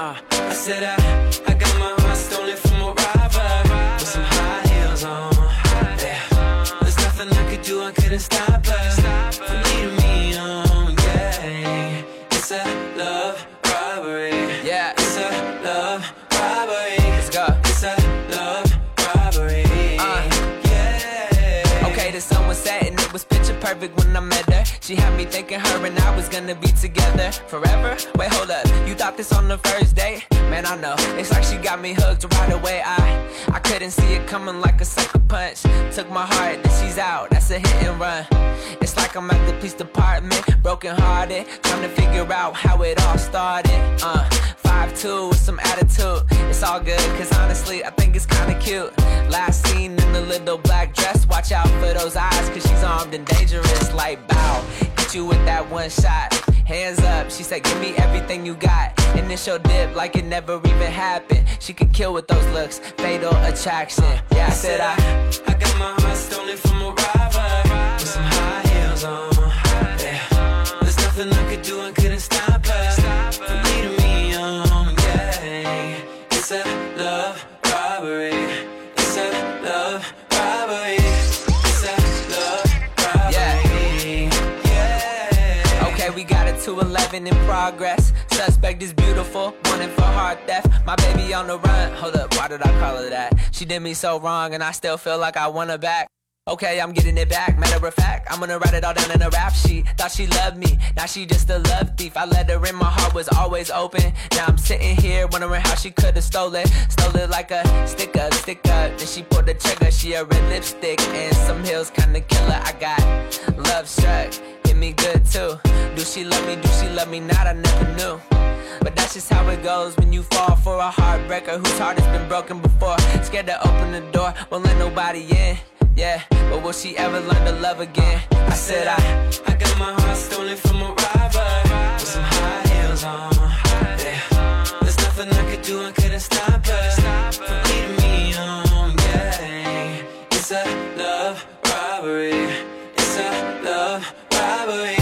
Uh, I said I, I got my heart stolen from a robber with some high heels on. Yeah, there's nothing I could do, I couldn't stop her from leading me on. Yeah, it's a love robbery. Perfect when I met her. She had me thinking her and I was gonna be together forever. Wait, hold up, you thought this on the first date? Man, I know, it's like she got me hooked right away. I I couldn't see it coming like a sucker punch. Took my heart, then she's out, that's a hit and run. It's like I'm at the police department, broken hearted, trying to figure out how it all started. Uh, five two with some attitude. It's all good, cause honestly, I think it's kinda cute. Last seen in the little black dress, watch out for those eyes, cause she's armed and dangerous. Like bow, hit you with that one shot. Hands up, she said, give me everything you got. Initial dip like it never even happened. She could kill with those looks, fatal attraction. Yeah, I said I. I got my heart stolen from a robber with some high heels on. Yeah, there's nothing I could do, I couldn't stop 211 in progress. Suspect is beautiful, wanted for heart theft. My baby on the run. Hold up, why did I call her that? She did me so wrong, and I still feel like I want her back. Okay, I'm getting it back. Matter of fact, I'm gonna write it all down in a rap sheet. Thought she loved me, now she just a love thief. I let her in, my heart was always open. Now I'm sitting here wondering how she could've stole it. Stole it like a stick up, stick up. Then she pulled the trigger, she a red lipstick and some heels kinda killer. I got love struck, hit me good too. Do she love me? Do she love me not? I never knew. But that's just how it goes when you fall for a heartbreaker whose heart has been broken before. Scared to open the door, won't let nobody in yeah. But will she ever learn to love again? I said I, I got my heart stolen from a robber with some high heels on. Yeah. There's nothing I could do, I couldn't stop her from leading me on. Yeah, it's a love robbery. It's a love robbery.